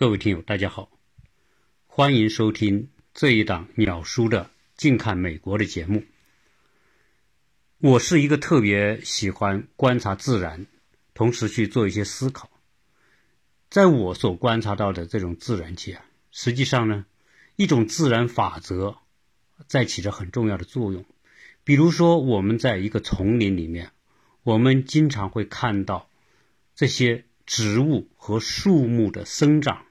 各位听友，大家好，欢迎收听这一档鸟叔的《近看美国》的节目。我是一个特别喜欢观察自然，同时去做一些思考。在我所观察到的这种自然界啊，实际上呢，一种自然法则在起着很重要的作用。比如说，我们在一个丛林里面，我们经常会看到这些植物和树木的生长。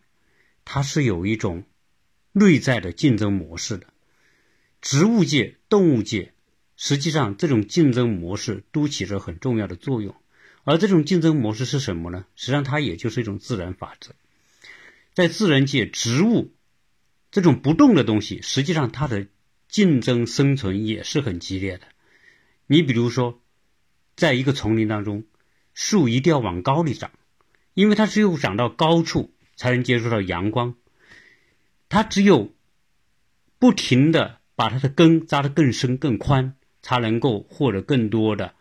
它是有一种内在的竞争模式的，植物界、动物界，实际上这种竞争模式都起着很重要的作用。而这种竞争模式是什么呢？实际上它也就是一种自然法则。在自然界，植物这种不动的东西，实际上它的竞争生存也是很激烈的。你比如说，在一个丛林当中，树一定要往高里长，因为它只有长到高处。才能接触到阳光，它只有不停的把它的根扎得更深更宽，才能够获得更多的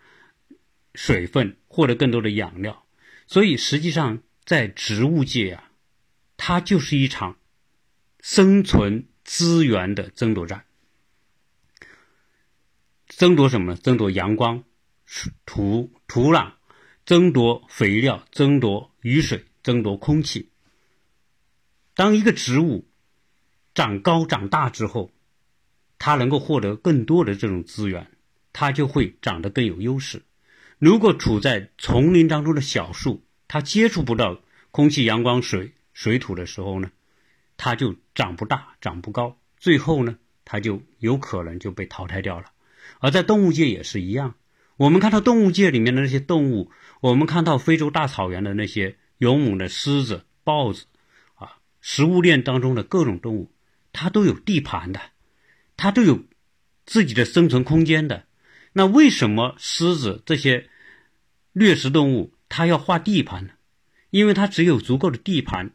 水分，获得更多的养料。所以实际上在植物界啊，它就是一场生存资源的争夺战。争夺什么呢？争夺阳光、土土壤，争夺肥料，争夺雨水，争夺空气。当一个植物长高长大之后，它能够获得更多的这种资源，它就会长得更有优势。如果处在丛林当中的小树，它接触不到空气、阳光、水、水土的时候呢，它就长不大、长不高，最后呢，它就有可能就被淘汰掉了。而在动物界也是一样，我们看到动物界里面的那些动物，我们看到非洲大草原的那些勇猛的狮子、豹子。食物链当中的各种动物，它都有地盘的，它都有自己的生存空间的。那为什么狮子这些掠食动物它要划地盘呢？因为它只有足够的地盘，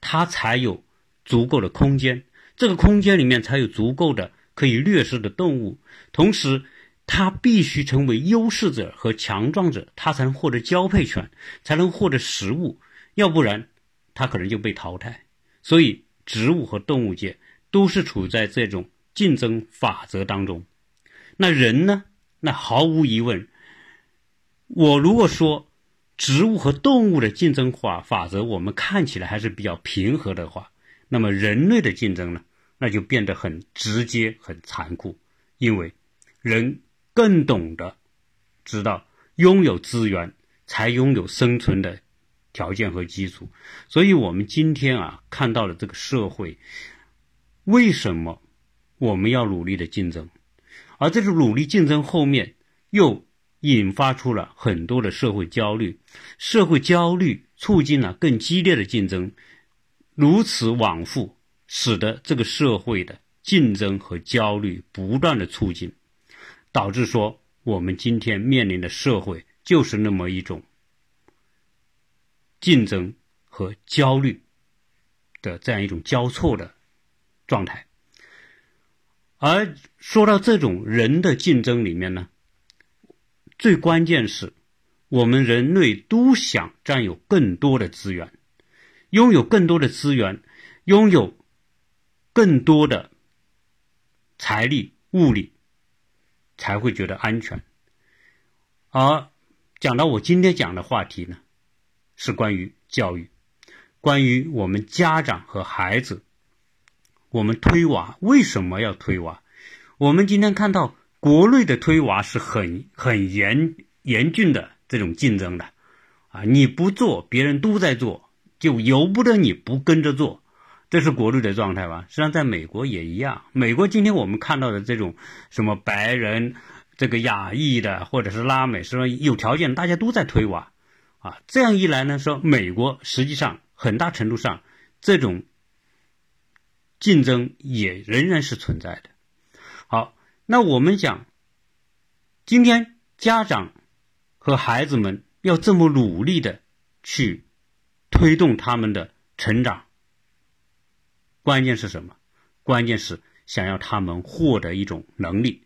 它才有足够的空间，这个空间里面才有足够的可以掠食的动物。同时，它必须成为优势者和强壮者，它才能获得交配权，才能获得食物。要不然，它可能就被淘汰。所以，植物和动物界都是处在这种竞争法则当中。那人呢？那毫无疑问，我如果说植物和动物的竞争法法则，我们看起来还是比较平和的话，那么人类的竞争呢，那就变得很直接、很残酷。因为人更懂得知道，拥有资源才拥有生存的。条件和基础，所以我们今天啊看到了这个社会，为什么我们要努力的竞争？而这种努力竞争后面又引发出了很多的社会焦虑，社会焦虑促进了更激烈的竞争，如此往复，使得这个社会的竞争和焦虑不断的促进，导致说我们今天面临的社会就是那么一种。竞争和焦虑的这样一种交错的状态，而说到这种人的竞争里面呢，最关键是我们人类都想占有更多的资源，拥有更多的资源，拥有更多的财力物力，才会觉得安全。而讲到我今天讲的话题呢？是关于教育，关于我们家长和孩子，我们推娃为什么要推娃？我们今天看到国内的推娃是很很严严峻的这种竞争的，啊，你不做，别人都在做，就由不得你不跟着做，这是国内的状态吧？实际上，在美国也一样。美国今天我们看到的这种什么白人、这个亚裔的，或者是拉美，是吧？有条件，大家都在推娃。啊，这样一来呢，说美国实际上很大程度上这种竞争也仍然是存在的。好，那我们讲，今天家长和孩子们要这么努力的去推动他们的成长，关键是什么？关键是想要他们获得一种能力，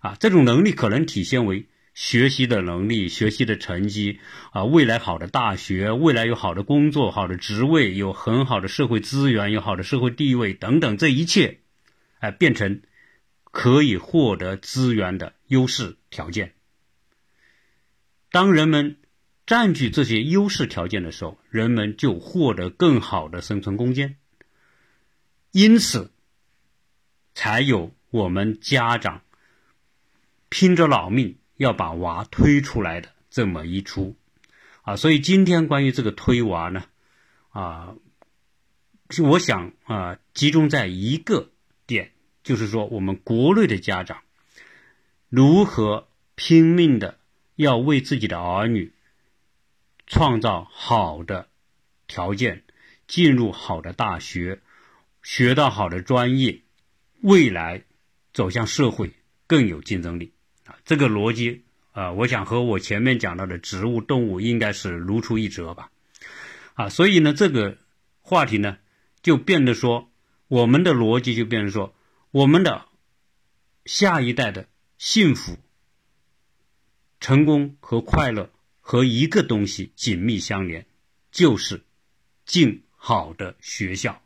啊，这种能力可能体现为。学习的能力、学习的成绩啊，未来好的大学，未来有好的工作、好的职位，有很好的社会资源，有好的社会地位等等，这一切，哎，变成可以获得资源的优势条件。当人们占据这些优势条件的时候，人们就获得更好的生存空间。因此，才有我们家长拼着老命。要把娃推出来的这么一出，啊，所以今天关于这个推娃呢，啊，我想啊，集中在一个点，就是说我们国内的家长如何拼命的要为自己的儿女创造好的条件，进入好的大学，学到好的专业，未来走向社会更有竞争力。这个逻辑啊，我想和我前面讲到的植物、动物应该是如出一辙吧，啊，所以呢，这个话题呢，就变得说，我们的逻辑就变成说，我们的下一代的幸福、成功和快乐和一个东西紧密相连，就是进好的学校，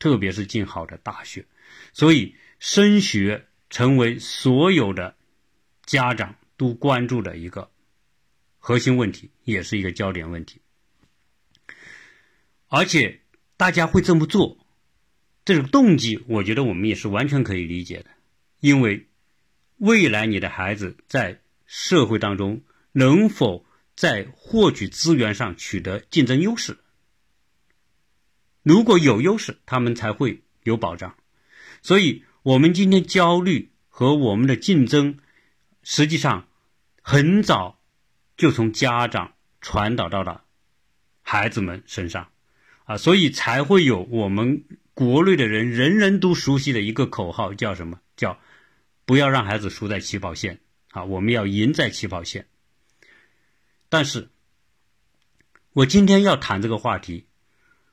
特别是进好的大学，所以升学成为所有的。家长都关注的一个核心问题，也是一个焦点问题。而且大家会这么做，这种动机，我觉得我们也是完全可以理解的。因为未来你的孩子在社会当中能否在获取资源上取得竞争优势？如果有优势，他们才会有保障。所以，我们今天焦虑和我们的竞争。实际上，很早就从家长传导到了孩子们身上，啊，所以才会有我们国内的人人人都熟悉的一个口号，叫什么？叫不要让孩子输在起跑线，啊，我们要赢在起跑线。但是，我今天要谈这个话题，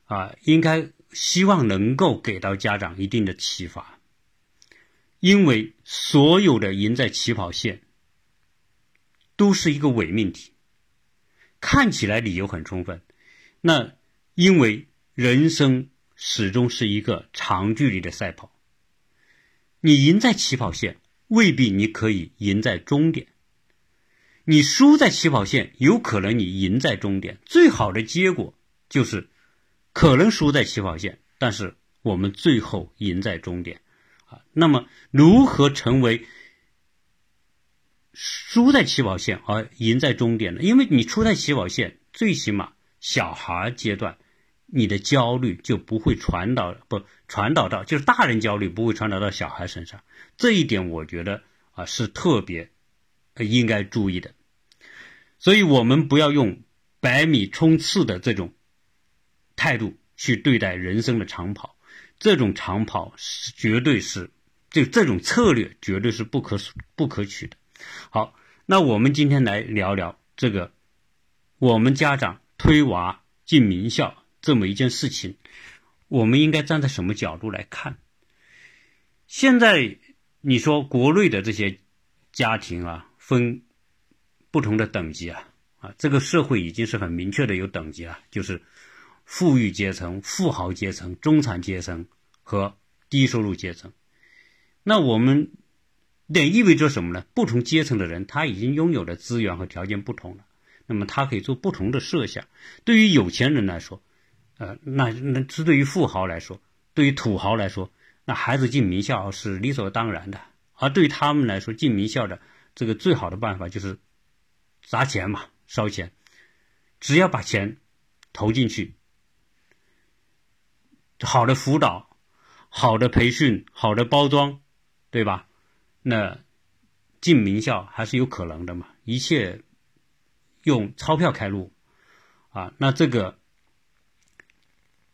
啊，应该希望能够给到家长一定的启发。因为所有的赢在起跑线都是一个伪命题，看起来理由很充分。那因为人生始终是一个长距离的赛跑，你赢在起跑线未必你可以赢在终点，你输在起跑线有可能你赢在终点。最好的结果就是可能输在起跑线，但是我们最后赢在终点。那么如何成为输在起跑线而赢在终点呢？因为你输在起跑线，最起码小孩阶段，你的焦虑就不会传导不传导到，就是大人焦虑不会传导到小孩身上。这一点我觉得啊是特别应该注意的。所以我们不要用百米冲刺的这种态度去对待人生的长跑。这种长跑是绝对是，就这种策略绝对是不可不可取的。好，那我们今天来聊聊这个，我们家长推娃进名校这么一件事情，我们应该站在什么角度来看？现在你说国内的这些家庭啊，分不同的等级啊，啊，这个社会已经是很明确的有等级了，就是。富裕阶层、富豪阶层、中产阶层和低收入阶层，那我们这意味着什么呢？不同阶层的人他已经拥有的资源和条件不同了，那么他可以做不同的设想。对于有钱人来说，呃，那那是对于富豪来说，对于土豪来说，那孩子进名校是理所当然的。而对于他们来说，进名校的这个最好的办法就是砸钱嘛，烧钱，只要把钱投进去。好的辅导，好的培训，好的包装，对吧？那进名校还是有可能的嘛？一切用钞票开路啊！那这个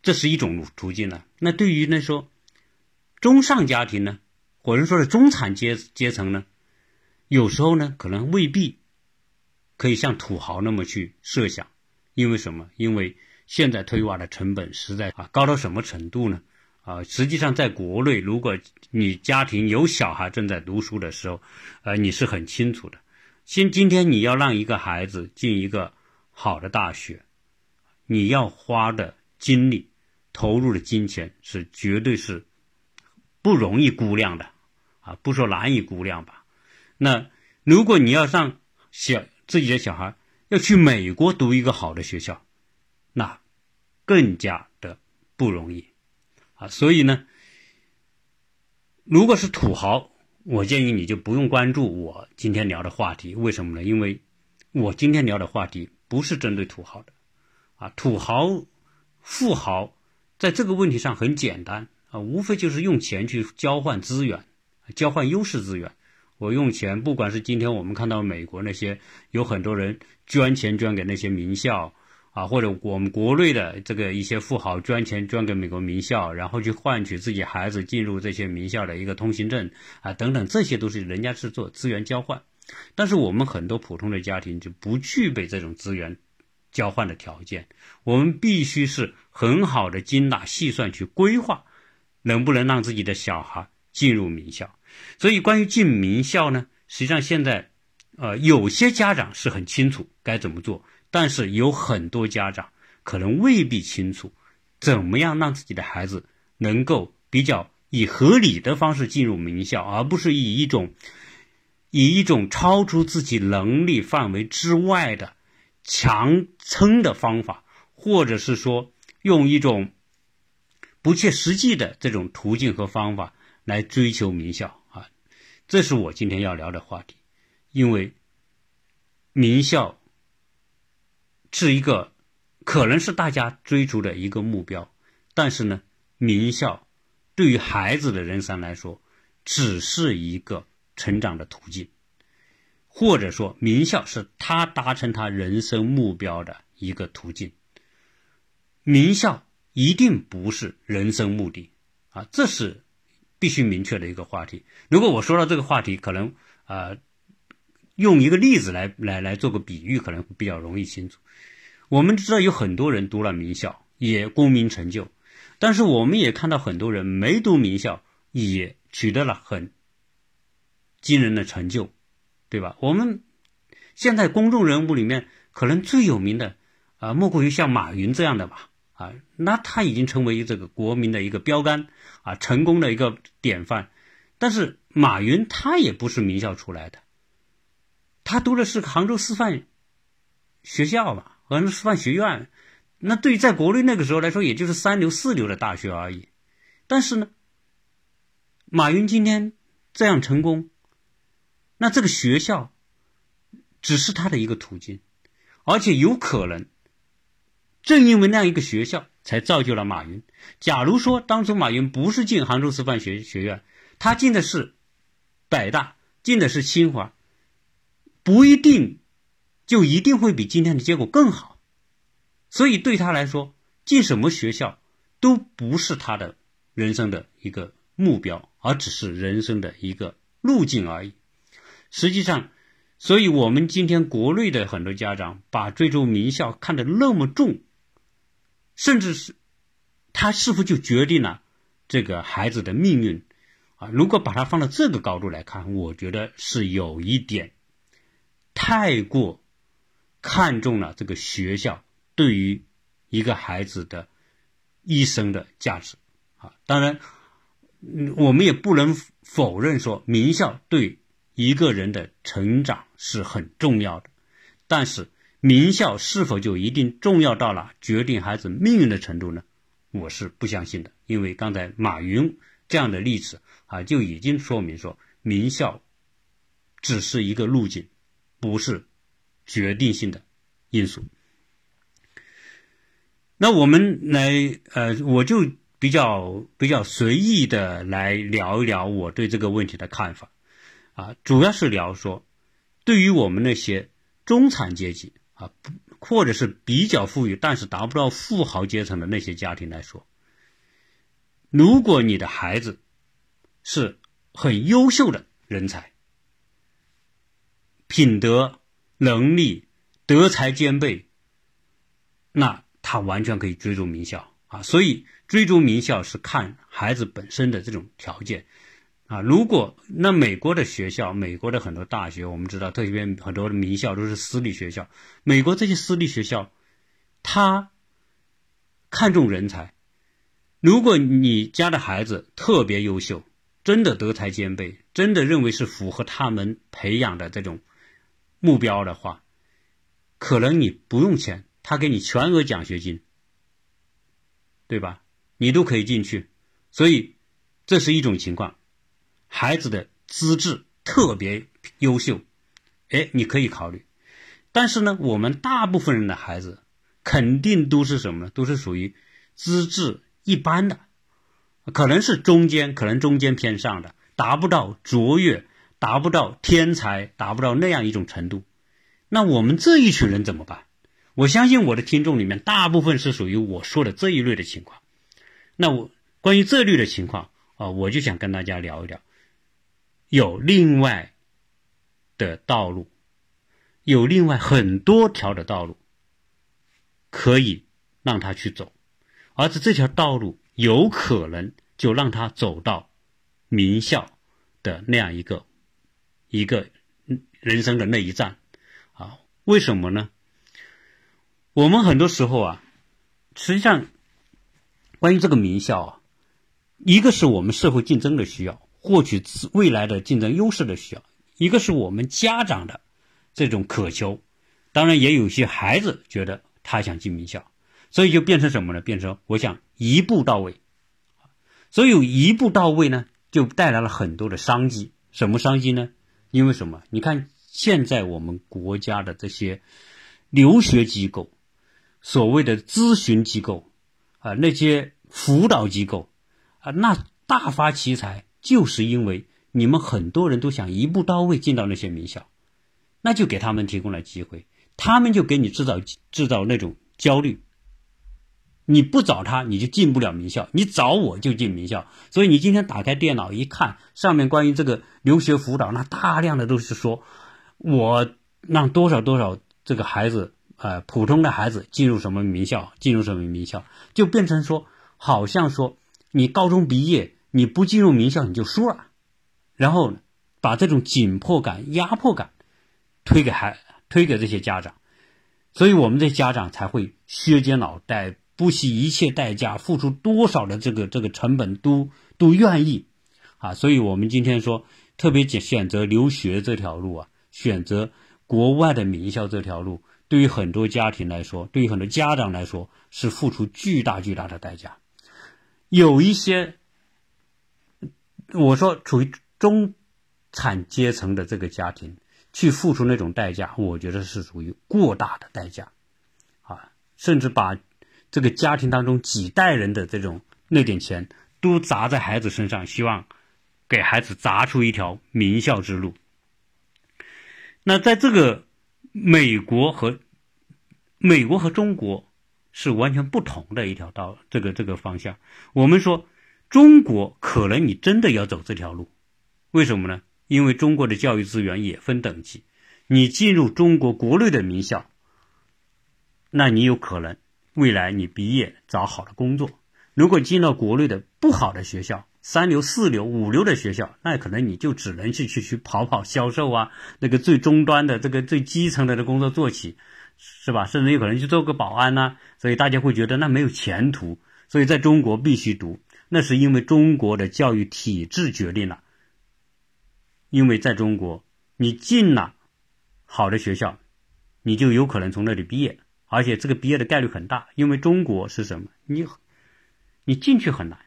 这是一种途径呢。那对于那说中上家庭呢，或者说是中产阶阶层呢，有时候呢可能未必可以像土豪那么去设想，因为什么？因为。现在推娃的成本实在啊高到什么程度呢？啊，实际上在国内，如果你家庭有小孩正在读书的时候，呃，你是很清楚的。先今天你要让一个孩子进一个好的大学，你要花的精力、投入的金钱是绝对是不容易估量的啊，不说难以估量吧。那如果你要让小自己的小孩要去美国读一个好的学校，那更加的不容易啊。所以呢，如果是土豪。我建议你就不用关注我今天聊的话题，为什么呢？因为我今天聊的话题不是针对土豪的，啊，土豪、富豪在这个问题上很简单啊，无非就是用钱去交换资源，交换优势资源。我用钱，不管是今天我们看到美国那些有很多人捐钱捐给那些名校。啊，或者我们国内的这个一些富豪捐钱捐给美国名校，然后去换取自己孩子进入这些名校的一个通行证啊，等等，这些都是人家是做资源交换。但是我们很多普通的家庭就不具备这种资源交换的条件，我们必须是很好的精打细算去规划，能不能让自己的小孩进入名校。所以关于进名校呢，实际上现在，呃，有些家长是很清楚该怎么做。但是有很多家长可能未必清楚，怎么样让自己的孩子能够比较以合理的方式进入名校，而不是以一种以一种超出自己能力范围之外的强撑的方法，或者是说用一种不切实际的这种途径和方法来追求名校啊！这是我今天要聊的话题，因为名校。是一个可能是大家追逐的一个目标，但是呢，名校对于孩子的人生来说，只是一个成长的途径，或者说名校是他达成他人生目标的一个途径。名校一定不是人生目的啊，这是必须明确的一个话题。如果我说到这个话题，可能啊。用一个例子来来来做个比喻，可能比较容易清楚。我们知道有很多人读了名校，也功名成就，但是我们也看到很多人没读名校，也取得了很惊人的成就，对吧？我们现在公众人物里面可能最有名的啊，莫过于像马云这样的吧？啊，那他已经成为这个国民的一个标杆啊，成功的一个典范。但是马云他也不是名校出来的。他读的是杭州师范学校嘛，杭州师范学院，那对于在国内那个时候来说，也就是三流四流的大学而已。但是呢，马云今天这样成功，那这个学校只是他的一个途径，而且有可能正因为那样一个学校，才造就了马云。假如说当初马云不是进杭州师范学学院，他进的是北大，进的是清华。不一定就一定会比今天的结果更好，所以对他来说，进什么学校都不是他的人生的一个目标，而只是人生的一个路径而已。实际上，所以我们今天国内的很多家长把追逐名校看得那么重，甚至是他是否就决定了这个孩子的命运啊？如果把它放到这个高度来看，我觉得是有一点。太过看重了这个学校对于一个孩子的一生的价值啊！当然，我们也不能否认说名校对一个人的成长是很重要的，但是名校是否就一定重要到了决定孩子命运的程度呢？我是不相信的，因为刚才马云这样的例子啊，就已经说明说名校只是一个路径。不是决定性的因素。那我们来，呃，我就比较比较随意的来聊一聊我对这个问题的看法，啊，主要是聊说，对于我们那些中产阶级啊，或者是比较富裕但是达不到富豪阶层的那些家庭来说，如果你的孩子是很优秀的人才。品德、能力、德才兼备，那他完全可以追逐名校啊！所以追逐名校是看孩子本身的这种条件啊，如果那美国的学校，美国的很多大学，我们知道，特别很多的名校都是私立学校。美国这些私立学校，他看重人才。如果你家的孩子特别优秀，真的德才兼备，真的认为是符合他们培养的这种目标的话，可能你不用钱，他给你全额奖学金，对吧？你都可以进去。所以这是一种情况。孩子的资质特别优秀，哎，你可以考虑。但是呢，我们大部分人的孩子肯定都是什么呢？都是属于资质一般的，可能是中间，可能中间偏上的，达不到卓越，达不到天才，达不到那样一种程度。那我们这一群人怎么办？我相信我的听众里面大部分是属于我说的这一类的情况。那我关于这类的情况啊，我就想跟大家聊一聊。有另外的道路，有另外很多条的道路可以让他去走，而且这条道路有可能就让他走到名校的那样一个一个人生的那一站啊？为什么呢？我们很多时候啊，实际上关于这个名校啊，一个是我们社会竞争的需要。获取未来的竞争优势的需要，一个是我们家长的这种渴求，当然也有些孩子觉得他想进名校，所以就变成什么呢？变成我想一步到位，所以一步到位呢，就带来了很多的商机。什么商机呢？因为什么？你看现在我们国家的这些留学机构、所谓的咨询机构啊，那些辅导机构啊，那大发奇财。就是因为你们很多人都想一步到位进到那些名校，那就给他们提供了机会，他们就给你制造制造那种焦虑。你不找他，你就进不了名校；你找我就进名校。所以你今天打开电脑一看，上面关于这个留学辅导，那大量的都是说，我让多少多少这个孩子，呃，普通的孩子进入什么名校，进入什么名校，就变成说，好像说你高中毕业。你不进入名校你就输了，然后把这种紧迫感、压迫感推给孩、推给这些家长，所以我们这家长才会削尖脑袋，不惜一切代价，付出多少的这个这个成本都都愿意啊！所以我们今天说，特别选选择留学这条路啊，选择国外的名校这条路，对于很多家庭来说，对于很多家长来说，是付出巨大巨大的代价，有一些。我说，处于中产阶层的这个家庭去付出那种代价，我觉得是属于过大的代价，啊，甚至把这个家庭当中几代人的这种那点钱都砸在孩子身上，希望给孩子砸出一条名校之路。那在这个美国和美国和中国是完全不同的一条道，这个这个方向，我们说。中国可能你真的要走这条路，为什么呢？因为中国的教育资源也分等级，你进入中国国内的名校，那你有可能未来你毕业找好的工作；如果进到国内的不好的学校，三流、四流、五流的学校，那可能你就只能去去去跑跑销售啊，那个最终端的这个最基层的的工作做起，是吧？甚至有可能去做个保安呐，所以大家会觉得那没有前途，所以在中国必须读。那是因为中国的教育体制决定了，因为在中国，你进了好的学校，你就有可能从那里毕业，而且这个毕业的概率很大。因为中国是什么？你你进去很难，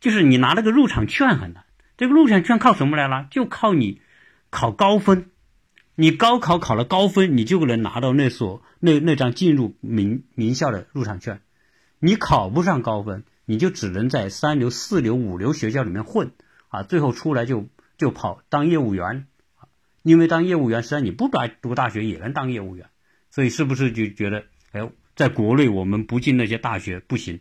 就是你拿那个入场券很难。这个入场券靠什么来了？就靠你考高分，你高考考了高分，你就能拿到那所那那张进入名名校的入场券。你考不上高分。你就只能在三流、四流、五流学校里面混啊，最后出来就就跑当业务员，因为当业务员实际上你不读读大学也能当业务员，所以是不是就觉得哎，在国内我们不进那些大学不行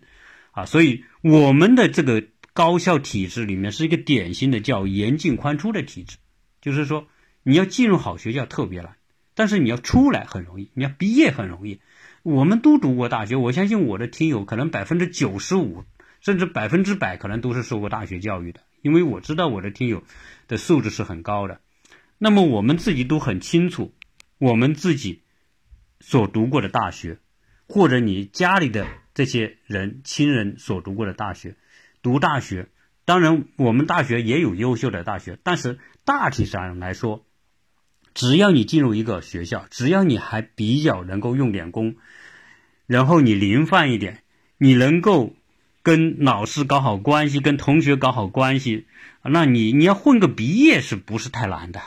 啊？所以我们的这个高校体制里面是一个典型的叫严进宽出的体制，就是说你要进入好学校特别难，但是你要出来很容易，你要毕业很容易。我们都读过大学，我相信我的听友可能百分之九十五。甚至百分之百可能都是受过大学教育的，因为我知道我的听友的素质是很高的。那么我们自己都很清楚，我们自己所读过的大学，或者你家里的这些人亲人所读过的大学，读大学，当然我们大学也有优秀的大学，但是大体上来说，只要你进入一个学校，只要你还比较能够用点功，然后你灵泛一点，你能够跟老师搞好关系，跟同学搞好关系，那你你要混个毕业是不是太难的？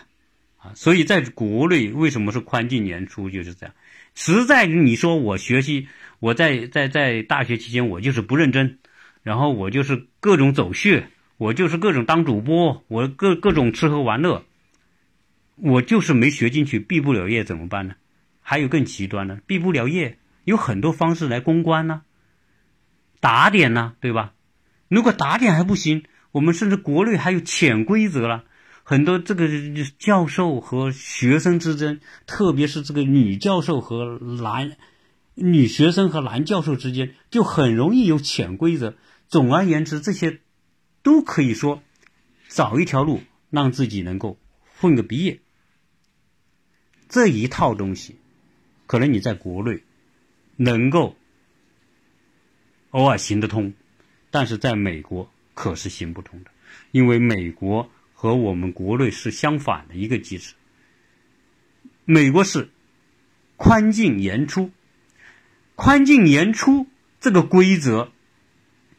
所以在国内为什么是宽进严出就是这样？实在你说我学习，我在在在大学期间我就是不认真，然后我就是各种走穴，我就是各种当主播，我各各种吃喝玩乐。我就是没学进去，毕不了业怎么办呢？还有更极端的，毕不了业有很多方式来公关呢，打点呢，对吧？如果打点还不行，我们甚至国内还有潜规则了，很多这个教授和学生之间，特别是这个女教授和男女学生和男教授之间，就很容易有潜规则。总而言之，这些都可以说找一条路，让自己能够混个毕业。这一套东西，可能你在国内能够偶尔行得通，但是在美国可是行不通的，因为美国和我们国内是相反的一个机制。美国是宽进严出，宽进严出这个规则，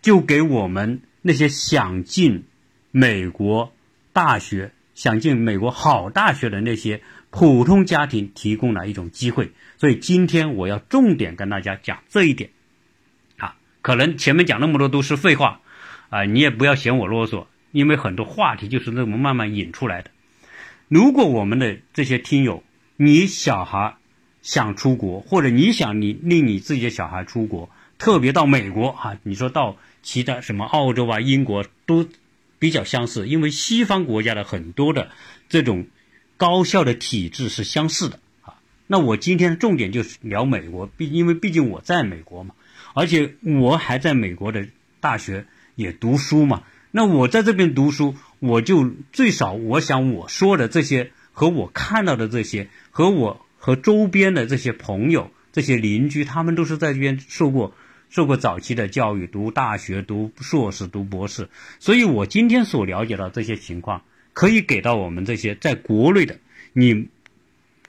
就给我们那些想进美国大学、想进美国好大学的那些。普通家庭提供了一种机会，所以今天我要重点跟大家讲这一点，啊，可能前面讲那么多都是废话，啊，你也不要嫌我啰嗦，因为很多话题就是那么慢慢引出来的。如果我们的这些听友，你小孩想出国，或者你想你令你自己的小孩出国，特别到美国啊，你说到其他什么澳洲啊、英国都比较相似，因为西方国家的很多的这种。高校的体制是相似的啊，那我今天重点就是聊美国，毕因为毕竟我在美国嘛，而且我还在美国的大学也读书嘛，那我在这边读书，我就最少我想我说的这些和我看到的这些，和我和周边的这些朋友、这些邻居，他们都是在这边受过受过早期的教育，读大学、读硕士、读博士，所以我今天所了解到这些情况。可以给到我们这些在国内的，你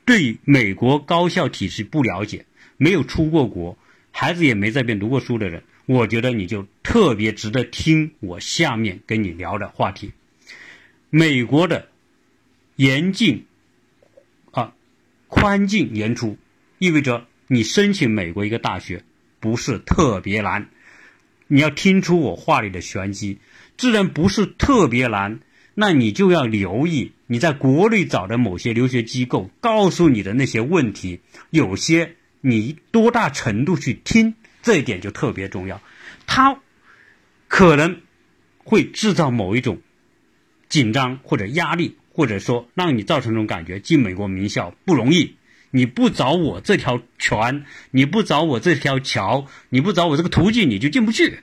对美国高校体系不了解，没有出过国，孩子也没在这边读过书的人，我觉得你就特别值得听我下面跟你聊的话题。美国的严进啊，宽进严出，意味着你申请美国一个大学不是特别难。你要听出我话里的玄机，既然不是特别难。那你就要留意你在国内找的某些留学机构告诉你的那些问题，有些你多大程度去听，这一点就特别重要。他可能会制造某一种紧张或者压力，或者说让你造成一种感觉：进美国名校不容易。你不找我这条船，你不找我这条桥，你不找我这个途径，你就进不去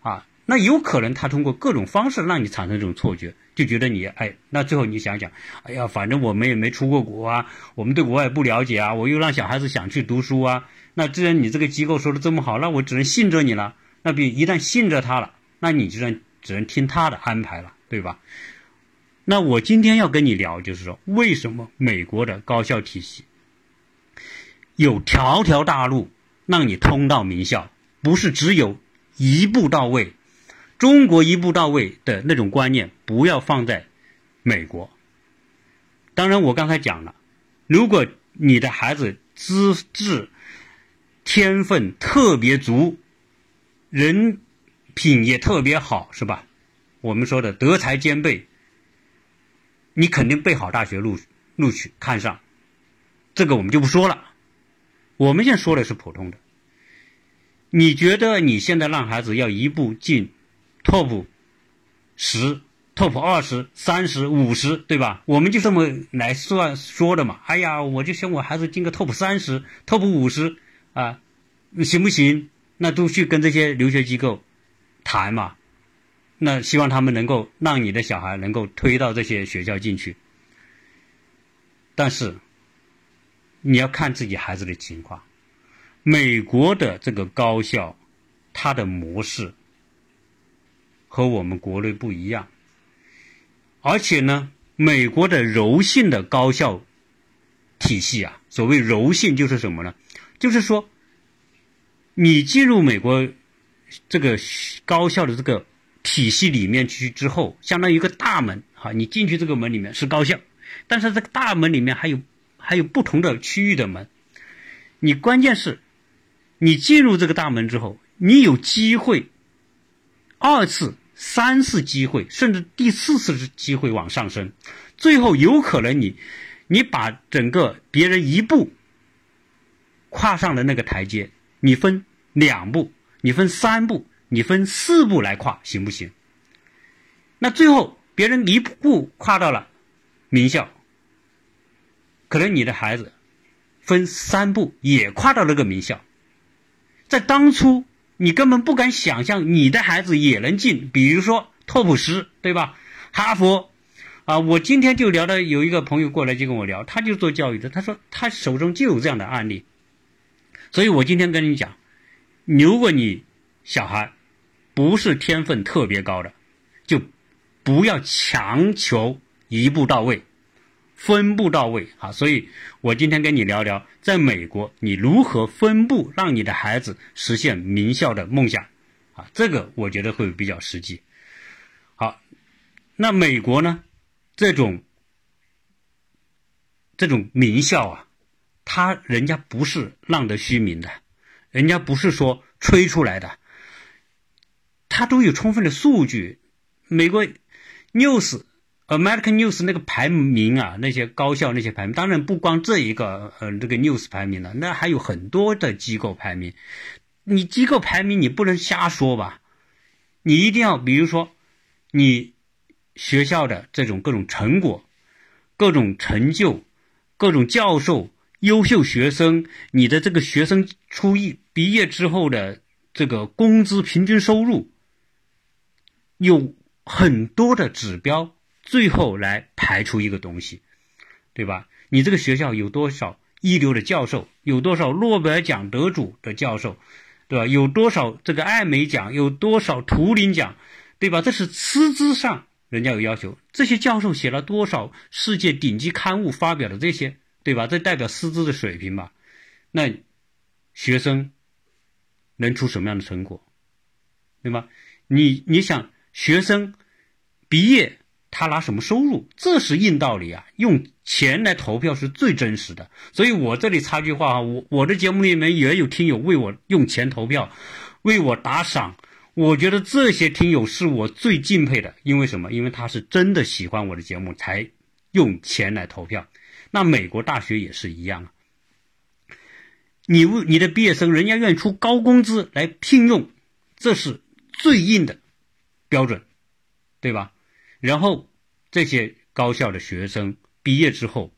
啊。那有可能他通过各种方式让你产生这种错觉。就觉得你哎，那最后你想想，哎呀，反正我们也没出过国啊，我们对国外不了解啊，我又让小孩子想去读书啊，那既然你这个机构说的这么好，那我只能信着你了。那比一旦信着他了，那你就能只能听他的安排了，对吧？那我今天要跟你聊，就是说为什么美国的高校体系有条条大路让你通到名校，不是只有一步到位。中国一步到位的那种观念，不要放在美国。当然，我刚才讲了，如果你的孩子资质、天分特别足，人品也特别好，是吧？我们说的德才兼备，你肯定被好大学录录取看上，这个我们就不说了。我们现在说的是普通的。你觉得你现在让孩子要一步进？top 十、top 二十、三十、五十，对吧？我们就这么来算说的嘛。哎呀，我就想我孩子进个 top 三十、top 五十啊，行不行？那都去跟这些留学机构谈嘛。那希望他们能够让你的小孩能够推到这些学校进去。但是你要看自己孩子的情况。美国的这个高校，它的模式和我们国内不一样，而且呢，美国的柔性的高校体系啊，所谓柔性就是什么呢？就是说，你进入美国这个高校的这个体系里面去之后，相当于一个大门哈，你进去这个门里面是高校，但是这个大门里面还有还有不同的区域的门，你关键是。你进入这个大门之后，你有机会二次、三次机会，甚至第四次机会往上升，最后有可能你你把整个别人一步跨上了那个台阶，你分两步，你分三步，你分四步来跨，行不行？那最后别人一步跨到了名校，可能你的孩子分三步也跨到那个名校。在当初，你根本不敢想象你的孩子也能进，比如说托普斯，对吧？哈佛，啊，我今天就聊到有一个朋友过来就跟我聊，他就做教育的，他说他手中就有这样的案例，所以我今天跟你讲，如果你小孩不是天分特别高的，就不要强求一步到位。分步到位啊，所以我今天跟你聊聊，在美国你如何分步，让你的孩子实现名校的梦想啊，这个我觉得会比较实际。好，那美国呢，这种这种名校啊，他人家不是浪得虚名的，人家不是说吹出来的，他都有充分的数据。美国 news。American News 那个排名啊，那些高校那些排名，当然不光这一个，呃，这个 News 排名了，那还有很多的机构排名。你机构排名你不能瞎说吧？你一定要，比如说，你学校的这种各种成果、各种成就、各种教授、优秀学生，你的这个学生初一毕业之后的这个工资平均收入，有很多的指标。最后来排出一个东西，对吧？你这个学校有多少一流的教授？有多少诺贝尔奖得主的教授，对吧？有多少这个艾美奖？有多少图灵奖，对吧？这是师资上人家有要求。这些教授写了多少世界顶级刊物发表的这些，对吧？这代表师资的水平吧？那学生能出什么样的成果，对吗？你你想学生毕业？他拿什么收入？这是硬道理啊！用钱来投票是最真实的。所以我这里插句话啊，我我的节目里面也有听友为我用钱投票，为我打赏。我觉得这些听友是我最敬佩的，因为什么？因为他是真的喜欢我的节目才用钱来投票。那美国大学也是一样啊。你为你的毕业生，人家愿意出高工资来聘用，这是最硬的标准，对吧？然后，这些高校的学生毕业之后，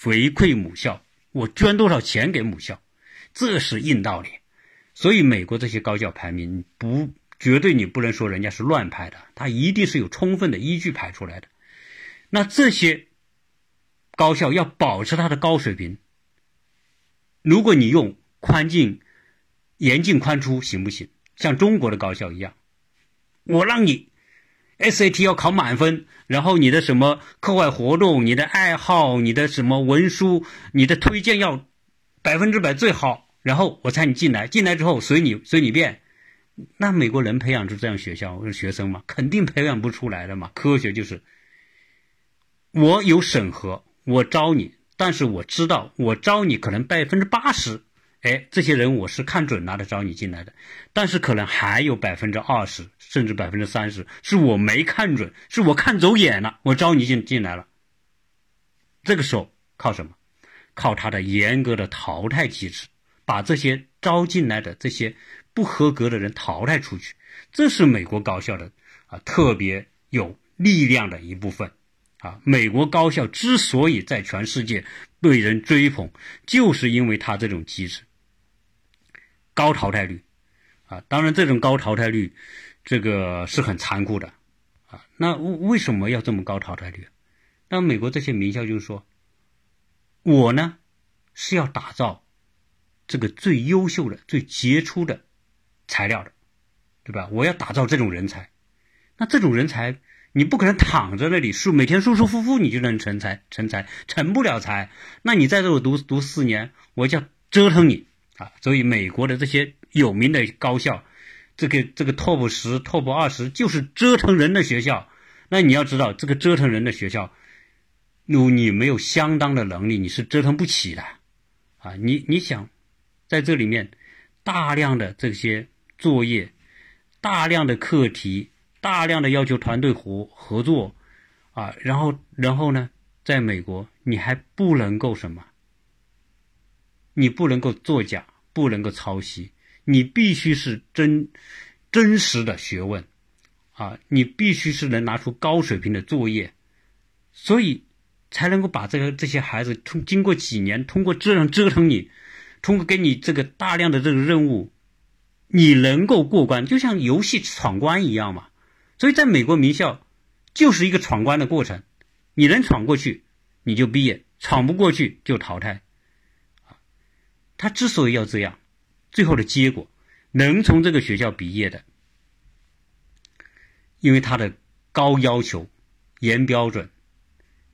回馈母校，我捐多少钱给母校，这是硬道理。所以，美国这些高校排名不绝对，你不能说人家是乱排的，他一定是有充分的依据排出来的。那这些高校要保持它的高水平，如果你用宽进、严进、宽出行不行？像中国的高校一样，我让你。SAT 要考满分，然后你的什么课外活动、你的爱好、你的什么文书、你的推荐要百分之百最好，然后我猜你进来，进来之后随你随你便。那美国能培养出这样学校学生吗？肯定培养不出来的嘛。科学就是，我有审核，我招你，但是我知道我招你可能百分之八十。哎，这些人我是看准了的招你进来的，但是可能还有百分之二十甚至百分之三十是我没看准，是我看走眼了，我招你进进来了。这个时候靠什么？靠他的严格的淘汰机制，把这些招进来的这些不合格的人淘汰出去。这是美国高校的啊特别有力量的一部分。啊，美国高校之所以在全世界被人追捧，就是因为它这种机制。高淘汰率，啊，当然这种高淘汰率，这个是很残酷的啊。那为什么要这么高淘汰率？那美国这些名校就是说，我呢是要打造这个最优秀的、最杰出的材料的，对吧？我要打造这种人才。那这种人才，你不可能躺在那里舒每天舒舒服服你就能成才成才成不了才。那你在这我读读四年，我就要折腾你啊！所以美国的这些有名的高校。这个这个 top 十 top 二十就是折腾人的学校，那你要知道，这个折腾人的学校，如你没有相当的能力，你是折腾不起的，啊，你你想，在这里面大量的这些作业，大量的课题，大量的要求团队合合作，啊，然后然后呢，在美国你还不能够什么，你不能够作假，不能够抄袭。你必须是真真实的学问啊！你必须是能拿出高水平的作业，所以才能够把这个这些孩子通经过几年，通过这样折腾你，通过给你这个大量的这个任务，你能够过关，就像游戏闯关一样嘛。所以在美国名校就是一个闯关的过程，你能闯过去你就毕业，闯不过去就淘汰。他之所以要这样。最后的结果，能从这个学校毕业的，因为他的高要求、严标准、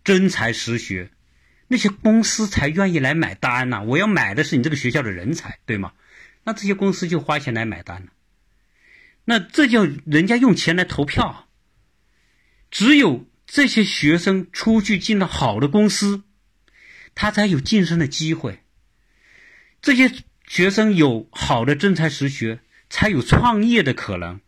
真才实学，那些公司才愿意来买单呐。我要买的是你这个学校的人才，对吗？那这些公司就花钱来买单了。那这叫人家用钱来投票。只有这些学生出去进了好的公司，他才有晋升的机会。这些。学生有好的真才实学，才有创业的可能。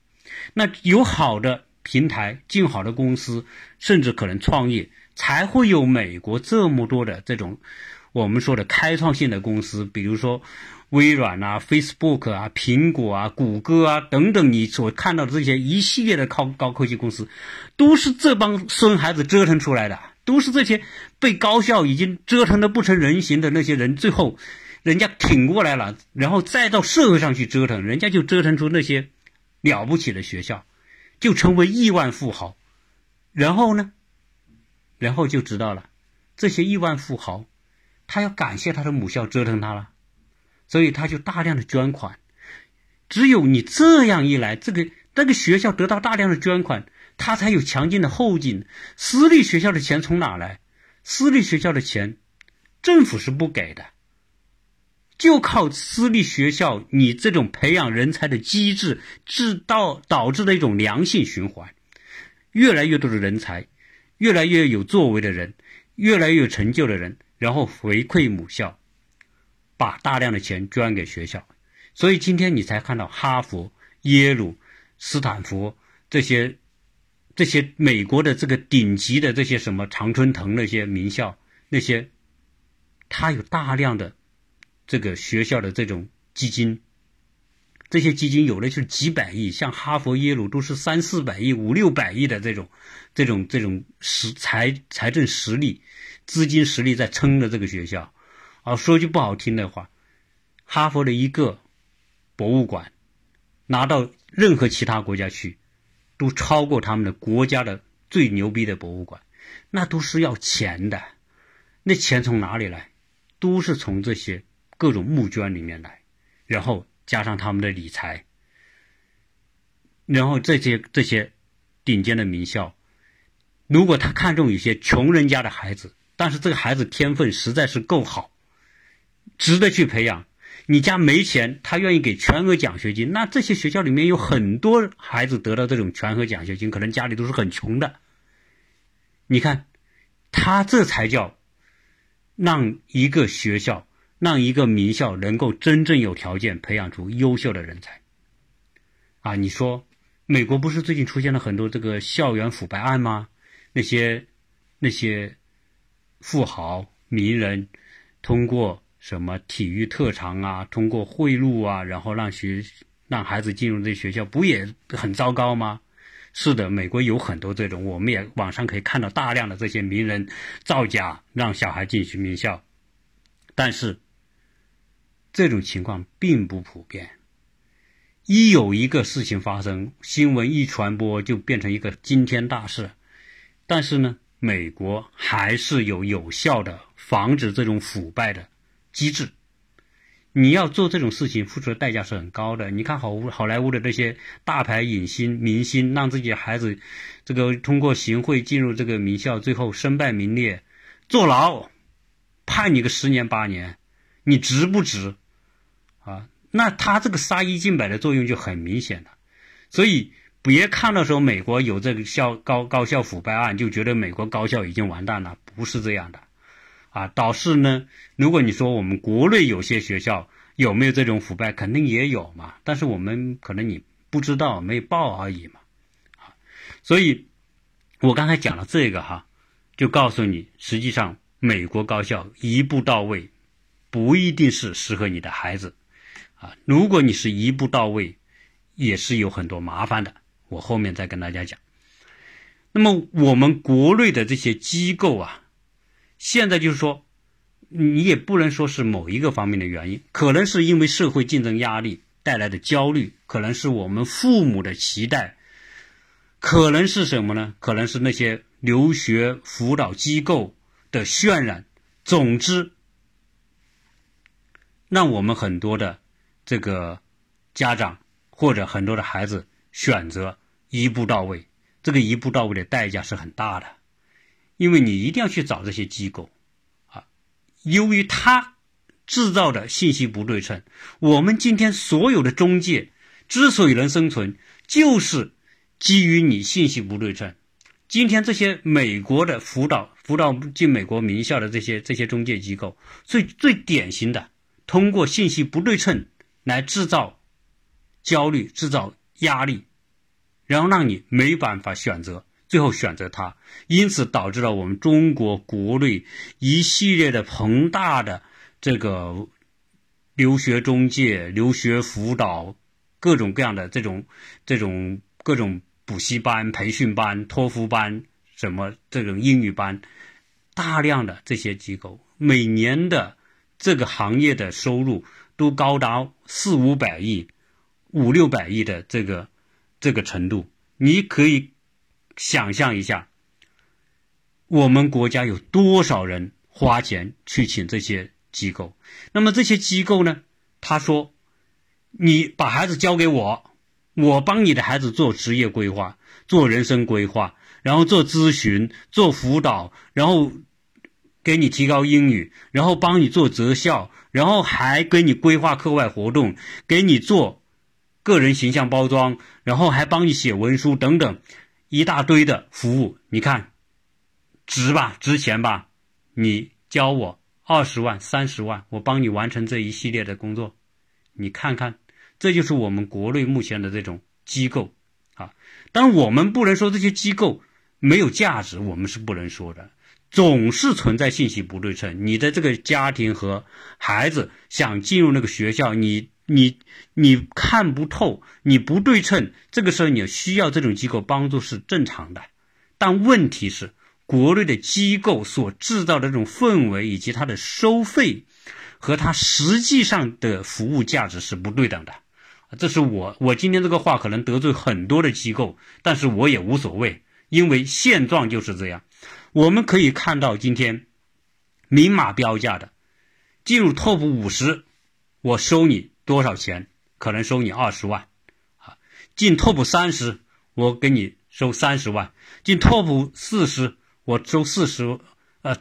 那有好的平台，进好的公司，甚至可能创业，才会有美国这么多的这种我们说的开创性的公司，比如说微软啊、Facebook 啊、苹果啊、谷歌啊等等。你所看到的这些一系列的高高科技公司，都是这帮孙孩子折腾出来的，都是这些被高校已经折腾的不成人形的那些人，最后。人家挺过来了，然后再到社会上去折腾，人家就折腾出那些了不起的学校，就成为亿万富豪。然后呢，然后就知道了，这些亿万富豪，他要感谢他的母校折腾他了，所以他就大量的捐款。只有你这样一来，这个那个学校得到大量的捐款，他才有强劲的后劲。私立学校的钱从哪来？私立学校的钱，政府是不给的。就靠私立学校，你这种培养人才的机制，制导导致的一种良性循环，越来越多的人才，越来越有作为的人，越来越有成就的人，然后回馈母校，把大量的钱捐给学校，所以今天你才看到哈佛、耶鲁、斯坦福这些这些美国的这个顶级的这些什么常春藤那些名校，那些他有大量的。这个学校的这种基金，这些基金有的就是几百亿，像哈佛、耶鲁都是三四百亿、五六百亿的这种、这种、这种实财财政实力、资金实力在撑着这个学校。啊，说句不好听的话，哈佛的一个博物馆拿到任何其他国家去，都超过他们的国家的最牛逼的博物馆，那都是要钱的。那钱从哪里来？都是从这些。各种募捐里面来，然后加上他们的理财，然后这些这些顶尖的名校，如果他看中一些穷人家的孩子，但是这个孩子天分实在是够好，值得去培养。你家没钱，他愿意给全额奖学金，那这些学校里面有很多孩子得到这种全额奖学金，可能家里都是很穷的。你看，他这才叫让一个学校。让一个名校能够真正有条件培养出优秀的人才，啊，你说美国不是最近出现了很多这个校园腐败案吗？那些那些富豪名人通过什么体育特长啊，通过贿赂啊，然后让学让孩子进入这学校，不也很糟糕吗？是的，美国有很多这种，我们也网上可以看到大量的这些名人造假让小孩进去名校，但是。这种情况并不普遍，一有一个事情发生，新闻一传播就变成一个惊天大事。但是呢，美国还是有有效的防止这种腐败的机制。你要做这种事情，付出的代价是很高的。你看好好莱坞的这些大牌影星、明星，让自己孩子这个通过行贿进入这个名校，最后身败名裂，坐牢，判你个十年八年，你值不值？啊，那他这个杀一儆百的作用就很明显了。所以别看到说美国有这个校高高校腐败案，就觉得美国高校已经完蛋了，不是这样的。啊，导致呢？如果你说我们国内有些学校有没有这种腐败，肯定也有嘛。但是我们可能你不知道，没报而已嘛。啊，所以，我刚才讲了这个哈，就告诉你，实际上美国高校一步到位，不一定是适合你的孩子。啊，如果你是一步到位，也是有很多麻烦的。我后面再跟大家讲。那么我们国内的这些机构啊。现在就是说，你也不能说是某一个方面的原因，可能是因为社会竞争压力带来的焦虑，可能是我们父母的期待，可能是什么呢？可能是那些留学辅导机构的渲染。总之，让我们很多的这个家长或者很多的孩子选择一步到位，这个一步到位的代价是很大的。因为你一定要去找这些机构，啊，由于他制造的信息不对称，我们今天所有的中介之所以能生存，就是基于你信息不对称。今天这些美国的辅导辅导进美国名校的这些这些中介机构，最最典型的通过信息不对称来制造焦虑、制造压力，然后让你没办法选择。最后选择它，因此导致了我们中国国内一系列的庞大的这个留学中介、留学辅导、各种各样的这种这种各种补习班、培训班、托福班、什么这种英语班，大量的这些机构，每年的这个行业的收入都高达四五百亿、五六百亿的这个这个程度，你可以。想象一下，我们国家有多少人花钱去请这些机构？那么这些机构呢？他说：“你把孩子交给我，我帮你的孩子做职业规划、做人生规划，然后做咨询、做辅导，然后给你提高英语，然后帮你做择校，然后还给你规划课外活动，给你做个人形象包装，然后还帮你写文书等等。”一大堆的服务，你看，值吧？值钱吧？你教我二十万、三十万，我帮你完成这一系列的工作，你看看，这就是我们国内目前的这种机构啊。当然，我们不能说这些机构没有价值，我们是不能说的。总是存在信息不对称，你的这个家庭和孩子想进入那个学校，你。你你看不透，你不对称，这个时候你需要这种机构帮助是正常的，但问题是国内的机构所制造的这种氛围以及它的收费和它实际上的服务价值是不对等的，这是我我今天这个话可能得罪很多的机构，但是我也无所谓，因为现状就是这样。我们可以看到今天明码标价的进入 TOP 五十，我收你。多少钱？可能收你二十万，啊，进 top 三十，我给你收三十万；进 top 四十，我收四十，呃，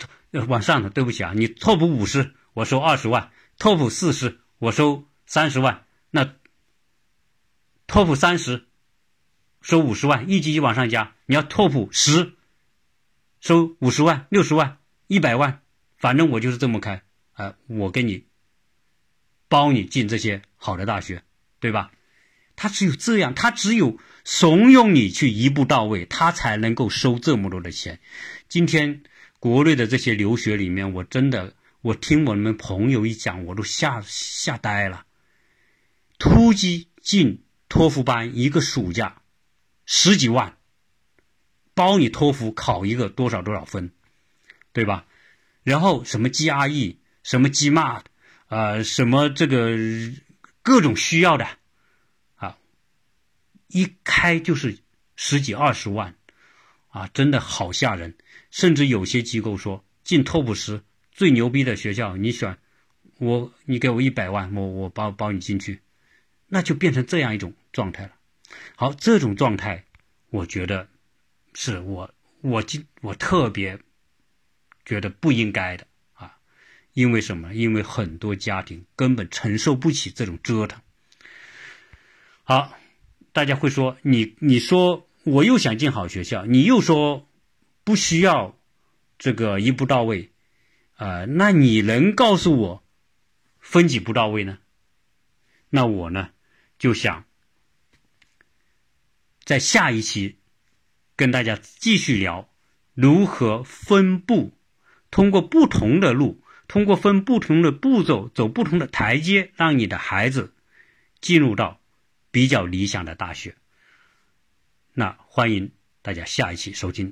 往上的，对不起啊，你 top 五十，我收二十万；top 四十，我收三十万。那 top 三十收五十万，一级级往上加。你要 top 十，收五十万、六十万、一百万，反正我就是这么开，啊，我给你。包你进这些好的大学，对吧？他只有这样，他只有怂恿你去一步到位，他才能够收这么多的钱。今天国内的这些留学里面，我真的，我听我们朋友一讲，我都吓吓呆了。突击进托福班，一个暑假十几万，包你托福考一个多少多少分，对吧？然后什么 GRE，什么 GMAT。啊，什么这个各种需要的，啊，一开就是十几二十万，啊，真的好吓人。甚至有些机构说进 top 十最牛逼的学校，你选我，你给我一百万，我我包包你进去，那就变成这样一种状态了。好，这种状态，我觉得是我我今我特别觉得不应该的啊，因为什么？因为很多家庭根本承受不起这种折腾。好，大家会说你你说我又想进好学校，你又说不需要这个一步到位啊？那你能告诉我分几步到位呢？那我呢就想。在下一期，跟大家继续聊如何分步，通过不同的路，通过分不同的步骤，走不同的台阶，让你的孩子进入到比较理想的大学。那欢迎大家下一期收听。